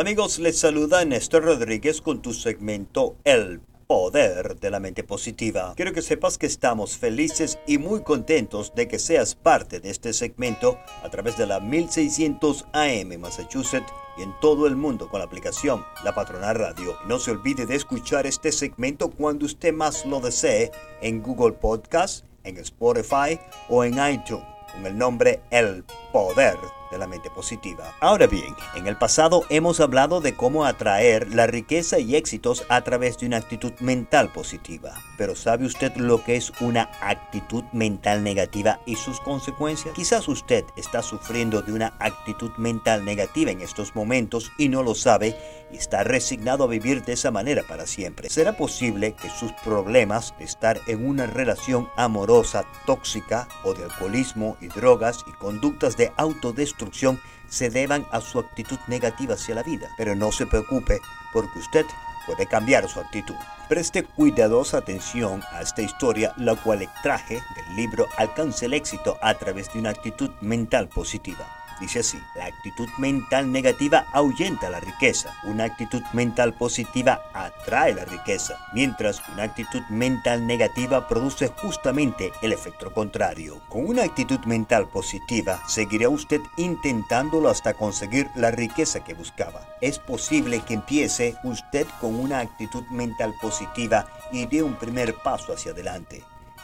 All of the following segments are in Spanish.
Amigos, les saluda Néstor Rodríguez con tu segmento El poder de la mente positiva. Quiero que sepas que estamos felices y muy contentos de que seas parte de este segmento a través de la 1600 AM Massachusetts y en todo el mundo con la aplicación La Patrona Radio. No se olvide de escuchar este segmento cuando usted más lo desee en Google Podcast, en Spotify o en iTunes con el nombre El Poder de la mente positiva. Ahora bien, en el pasado hemos hablado de cómo atraer la riqueza y éxitos a través de una actitud mental positiva. Pero ¿sabe usted lo que es una actitud mental negativa y sus consecuencias? Quizás usted está sufriendo de una actitud mental negativa en estos momentos y no lo sabe y está resignado a vivir de esa manera para siempre. ¿Será posible que sus problemas de estar en una relación amorosa tóxica o de alcoholismo y drogas y conductas de autodestrucción se deban a su actitud negativa hacia la vida? Pero no se preocupe porque usted puede cambiar su actitud. Preste cuidadosa atención a esta historia, la cual extraje del libro Alcance el éxito a través de una actitud mental positiva. Dice así, la actitud mental negativa ahuyenta la riqueza, una actitud mental positiva atrae la riqueza, mientras una actitud mental negativa produce justamente el efecto contrario. Con una actitud mental positiva, seguirá usted intentándolo hasta conseguir la riqueza que buscaba. Es posible que empiece usted con una actitud mental positiva y dé un primer paso hacia adelante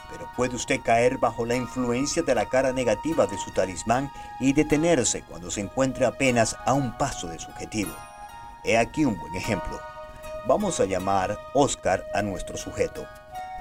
pero puede usted caer bajo la influencia de la cara negativa de su talismán y detenerse cuando se encuentre apenas a un paso de su objetivo. He aquí un buen ejemplo. Vamos a llamar Oscar a nuestro sujeto.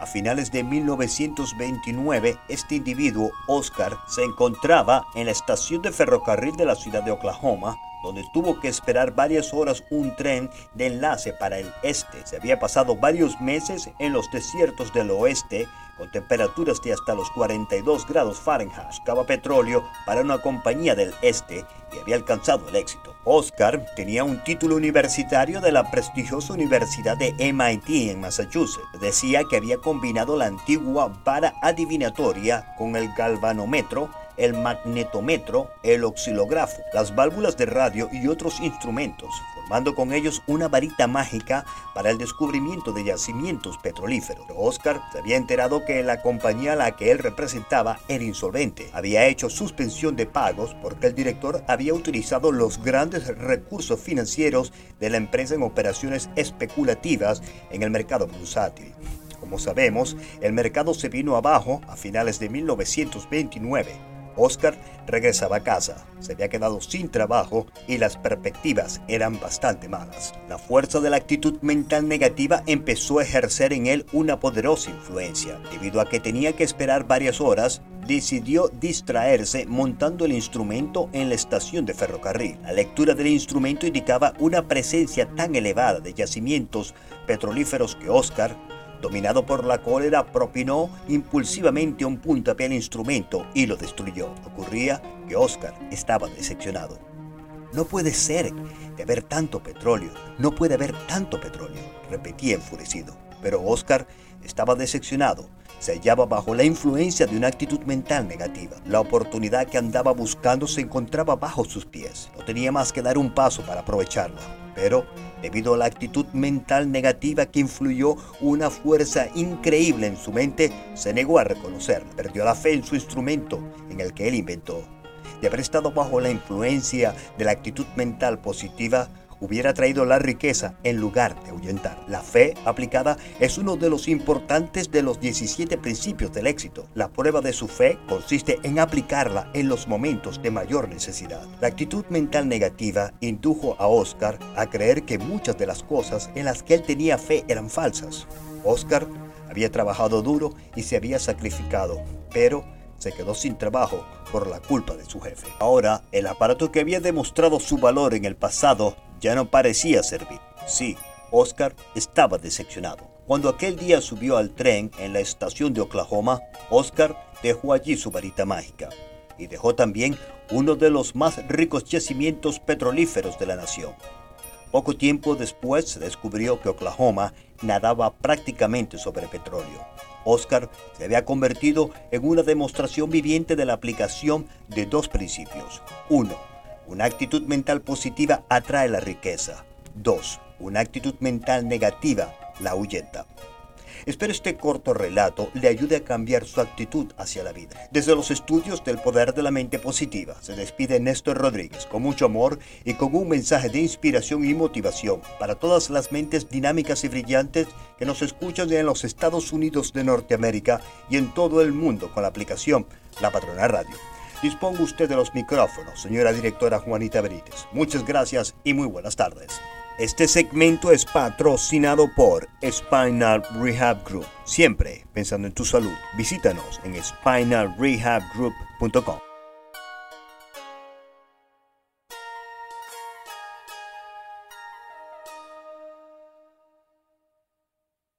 A finales de 1929, este individuo, Oscar, se encontraba en la estación de ferrocarril de la ciudad de Oklahoma donde tuvo que esperar varias horas un tren de enlace para el este. Se había pasado varios meses en los desiertos del oeste con temperaturas de hasta los 42 grados Fahrenheit. Buscaba petróleo para una compañía del este y había alcanzado el éxito. Oscar tenía un título universitario de la prestigiosa Universidad de MIT en Massachusetts. Decía que había combinado la antigua vara adivinatoria con el galvanómetro el magnetómetro, el oscilógrafo, las válvulas de radio y otros instrumentos, formando con ellos una varita mágica para el descubrimiento de yacimientos petrolíferos. Oscar se había enterado que la compañía a la que él representaba era insolvente. Había hecho suspensión de pagos porque el director había utilizado los grandes recursos financieros de la empresa en operaciones especulativas en el mercado bursátil. Como sabemos, el mercado se vino abajo a finales de 1929 Oscar regresaba a casa, se había quedado sin trabajo y las perspectivas eran bastante malas. La fuerza de la actitud mental negativa empezó a ejercer en él una poderosa influencia. Debido a que tenía que esperar varias horas, decidió distraerse montando el instrumento en la estación de ferrocarril. La lectura del instrumento indicaba una presencia tan elevada de yacimientos petrolíferos que Oscar Dominado por la cólera, propinó impulsivamente un puntapié al instrumento y lo destruyó. Ocurría que Oscar estaba decepcionado. No puede ser de haber tanto petróleo, no puede haber tanto petróleo, repetía enfurecido. Pero Oscar estaba decepcionado, se hallaba bajo la influencia de una actitud mental negativa. La oportunidad que andaba buscando se encontraba bajo sus pies. No tenía más que dar un paso para aprovecharla. Pero Debido a la actitud mental negativa que influyó una fuerza increíble en su mente, se negó a reconocerla. Perdió la fe en su instrumento, en el que él inventó. De haber estado bajo la influencia de la actitud mental positiva, hubiera traído la riqueza en lugar de ahuyentar. La fe aplicada es uno de los importantes de los 17 principios del éxito. La prueba de su fe consiste en aplicarla en los momentos de mayor necesidad. La actitud mental negativa indujo a Oscar a creer que muchas de las cosas en las que él tenía fe eran falsas. Oscar había trabajado duro y se había sacrificado, pero se quedó sin trabajo por la culpa de su jefe. Ahora, el aparato que había demostrado su valor en el pasado ya no parecía servir. Sí, Oscar estaba decepcionado. Cuando aquel día subió al tren en la estación de Oklahoma, Oscar dejó allí su varita mágica y dejó también uno de los más ricos yacimientos petrolíferos de la nación. Poco tiempo después se descubrió que Oklahoma nadaba prácticamente sobre petróleo. Oscar se había convertido en una demostración viviente de la aplicación de dos principios. Uno, Una actitud mental positiva atrae la riqueza. 2. Una actitud mental negativa la ahuyenta. Espero este corto relato le ayude a cambiar su actitud hacia la vida. Desde los estudios del poder de la mente positiva, se despide Néstor Rodríguez con mucho amor y con un mensaje de inspiración y motivación para todas las mentes dinámicas y brillantes que nos escuchan en los Estados Unidos de Norteamérica y en todo el mundo con la aplicación La Patrona Radio. Disponga usted de los micrófonos, señora directora Juanita Brites. Muchas gracias y muy buenas tardes. Este segmento es patrocinado por Spinal Rehab Group. Siempre pensando en tu salud, visítanos en spinalrehabgroup.com.